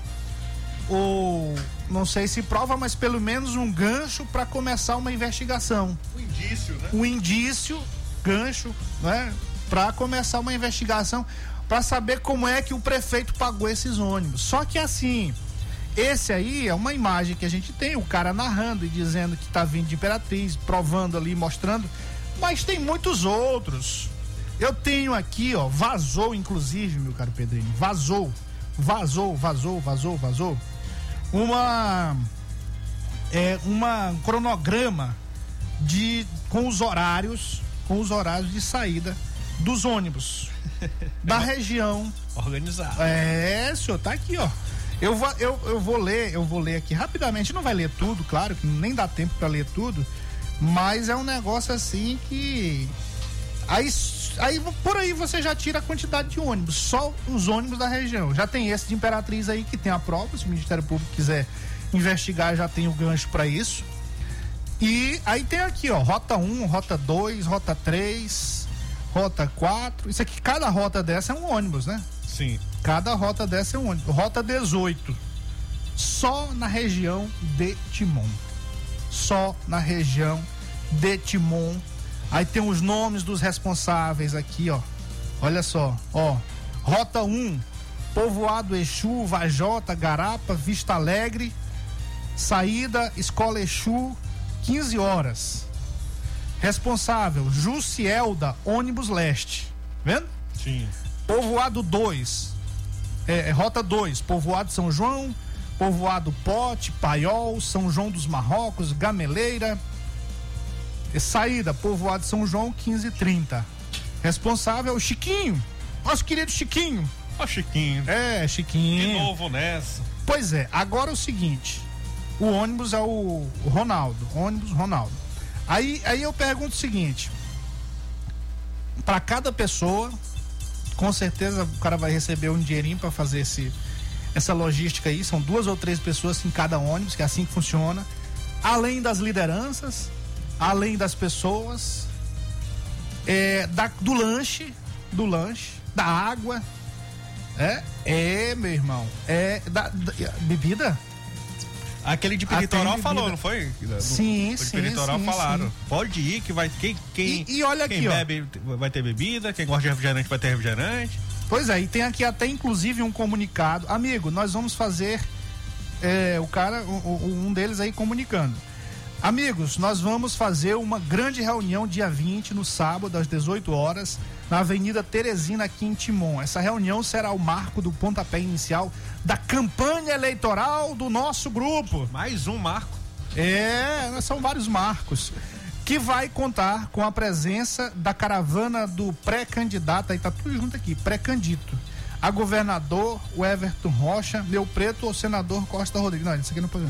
ou não sei se prova, mas pelo menos um gancho para começar uma investigação O indício, né? um indício, gancho, né, para começar uma investigação para saber como é que o prefeito pagou esses ônibus. Só que assim, esse aí é uma imagem que a gente tem, o cara narrando e dizendo que tá vindo de Imperatriz, provando ali, mostrando, mas tem muitos outros. Eu tenho aqui, ó, vazou inclusive, meu caro Pedrinho, vazou, vazou, vazou, vazou, vazou, uma é uma um cronograma de com os horários, com os horários de saída dos ônibus <laughs> da região. Organizado. É, senhor, tá aqui, ó. Eu vou, eu, eu vou ler, eu vou ler aqui rapidamente. Não vai ler tudo, claro, que nem dá tempo para ler tudo. Mas é um negócio assim que. Aí, aí por aí você já tira a quantidade de ônibus, só os ônibus da região. Já tem esse de Imperatriz aí que tem a prova, se o Ministério Público quiser investigar, já tem o gancho para isso. E aí tem aqui, ó, rota 1, rota 2, rota 3, rota 4. Isso aqui, cada rota dessa é um ônibus, né? Sim. Cada rota dessa é um ônibus. Rota 18. Só na região de Timon. Só na região de Timon. Aí tem os nomes dos responsáveis aqui, ó. Olha só, ó. Rota 1, Povoado Exu, Vajota, Garapa, Vista Alegre. Saída, Escola Exu, 15 horas. Responsável, Jussielda, ônibus leste. Vendo? Sim. Povoado 2, é, é, Rota 2, Povoado São João, Povoado Pote, Paiol, São João dos Marrocos, Gameleira, saída, povoado São João, 15h30. Responsável é o Chiquinho. Nosso querido Chiquinho. Ó, Chiquinho. É, Chiquinho. De novo nessa. Pois é, agora é o seguinte: o ônibus é o Ronaldo. Ônibus Ronaldo. Aí, aí eu pergunto o seguinte: para cada pessoa, com certeza o cara vai receber um dinheirinho para fazer esse, essa logística aí. São duas ou três pessoas em cada ônibus, que é assim que funciona. Além das lideranças, além das pessoas, é, da, do lanche, do lanche, da água. É, é, meu irmão. É da, da bebida? Aquele de bebida. falou, não foi? Sim, de sim, Piritoral sim, falaram. sim. Pode ir que vai quem quem E- e olha quem aqui, ó. bebe vai ter bebida, quem gosta de refrigerante vai ter refrigerante. Pois é, e tem aqui até inclusive um comunicado. Amigo, nós vamos fazer é, o cara, o- o- um deles aí comunicando. Amigos, nós vamos fazer uma grande reunião dia 20, no sábado, às 18 horas, na Avenida Teresina, aqui em Timon. Essa reunião será o marco do pontapé inicial da campanha eleitoral do nosso grupo. Mais um marco. É, são vários marcos. Que vai contar com a presença da caravana do pré-candidato, aí tá tudo junto aqui, pré-candito. A governador, o Everton Rocha, meu preto, o senador Costa Rodrigues. Não, isso aqui não pode.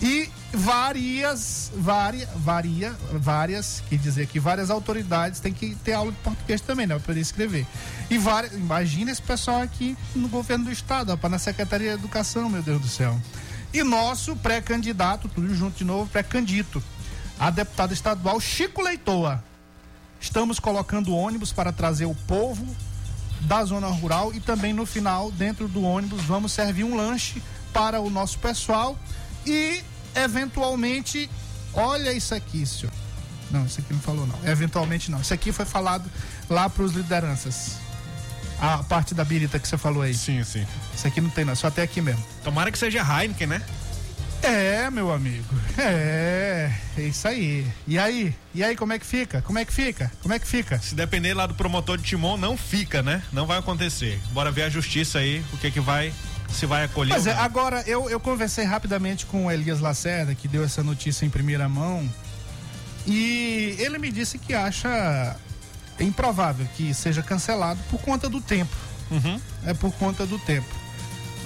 E várias, várias, varia, várias, quer dizer que várias autoridades têm que ter aula de português também, né? Poder escrever. E várias, imagina esse pessoal aqui no governo do estado, rapaz, na Secretaria de Educação, meu Deus do céu. E nosso pré-candidato, tudo junto de novo, pré-candito, a deputada estadual Chico Leitoa. Estamos colocando ônibus para trazer o povo da zona rural e também no final, dentro do ônibus, vamos servir um lanche para o nosso pessoal e, eventualmente, olha isso aqui, senhor. Não, isso aqui não falou, não. Eventualmente não. Isso aqui foi falado lá para os lideranças. A parte da birita que você falou aí. Sim, sim. Isso aqui não tem, não. Só até aqui mesmo. Tomara que seja Heineken, né? É, meu amigo. É, é isso aí. E aí? E aí, como é que fica? Como é que fica? Como é que fica? Se depender lá do promotor de Timon, não fica, né? Não vai acontecer. Bora ver a justiça aí, o que que vai, se vai acolher. Ou é, agora eu, eu conversei rapidamente com o Elias Lacerda, que deu essa notícia em primeira mão, e ele me disse que acha improvável que seja cancelado por conta do tempo. Uhum. É por conta do tempo.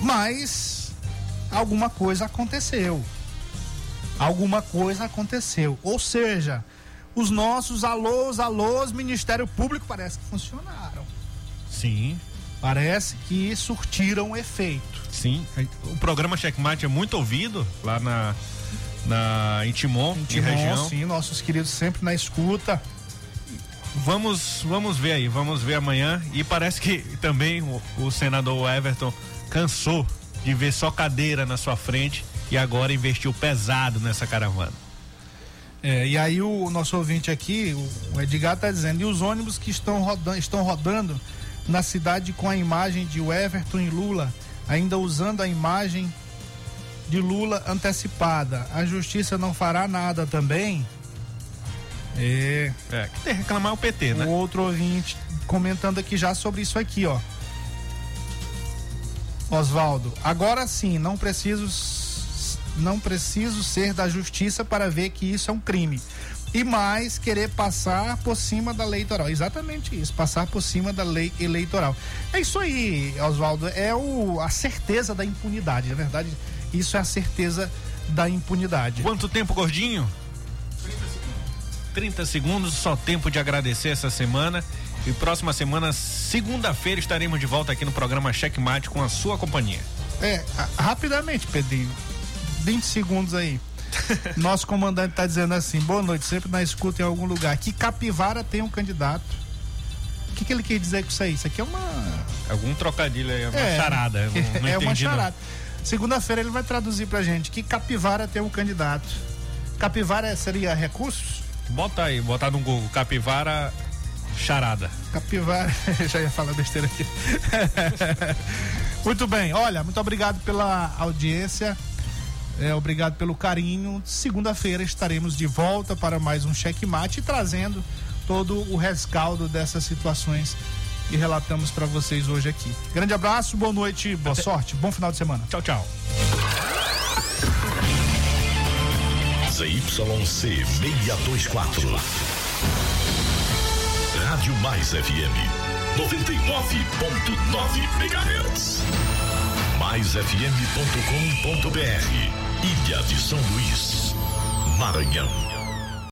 Mas alguma coisa aconteceu. Alguma coisa aconteceu. Ou seja, os nossos alôs, alôs, Ministério Público parece que funcionaram. Sim, Parece que surtiram efeito. sim. O programa Checkmate é muito ouvido lá na, na em Timon, em, Timon, região. sim, nossos queridos sempre na escuta. Vamos, vamos ver aí, vamos ver amanhã. E parece que também o, o senador Everton cansou de ver só cadeira na sua frente e agora investiu pesado nessa caravana. É, e aí o nosso ouvinte aqui, o- Edgar tá dizendo, e os ônibus que estão rodando, estão rodando na cidade com a imagem de Everton e Lula, ainda usando a imagem de Lula antecipada. A justiça não fará nada também? É. É, que tem que reclamar o PT, né? O outro ouvinte comentando aqui já sobre isso aqui, ó. Oswaldo, agora sim, não preciso não preciso ser da justiça para ver que isso é um crime. E mais querer passar por cima da lei eleitoral. Exatamente isso, passar por cima da lei eleitoral. É isso aí, Oswaldo, é o, a certeza da impunidade, na verdade, isso é a certeza da impunidade. Quanto tempo, gordinho? 30 segundos, só tempo de agradecer essa semana. E próxima semana, segunda-feira, estaremos de volta aqui no programa Checkmate com a sua companhia. É, rapidamente, Pedrinho. 20 segundos aí. <laughs> Nosso comandante tá dizendo assim: boa noite, sempre na escuta em algum lugar. Que Capivara tem um candidato. O que, que ele quer dizer com isso aí? Isso aqui é uma. Algum trocadilho aí, uma é, charada. Não, não <laughs> é uma entendi, charada. Segunda-feira ele vai traduzir pra gente que Capivara tem um candidato. Capivara seria recursos? Bota aí, botar no Google, capivara charada. Capivara, <laughs> já ia falar besteira aqui. muito bem, olha, muito obrigado pela audiência. É, obrigado pelo carinho. Segunda-feira estaremos de volta para mais um checkmate trazendo todo o rescaldo dessas situações que relatamos para vocês hoje aqui. Grande abraço, boa noite, boa sorte, bom final de semana. Tchau, tchau. ZYC 624. Rádio Mais FM 99.9 MHz. MaisFM.com.br Ilha de São Luís, Maranhão.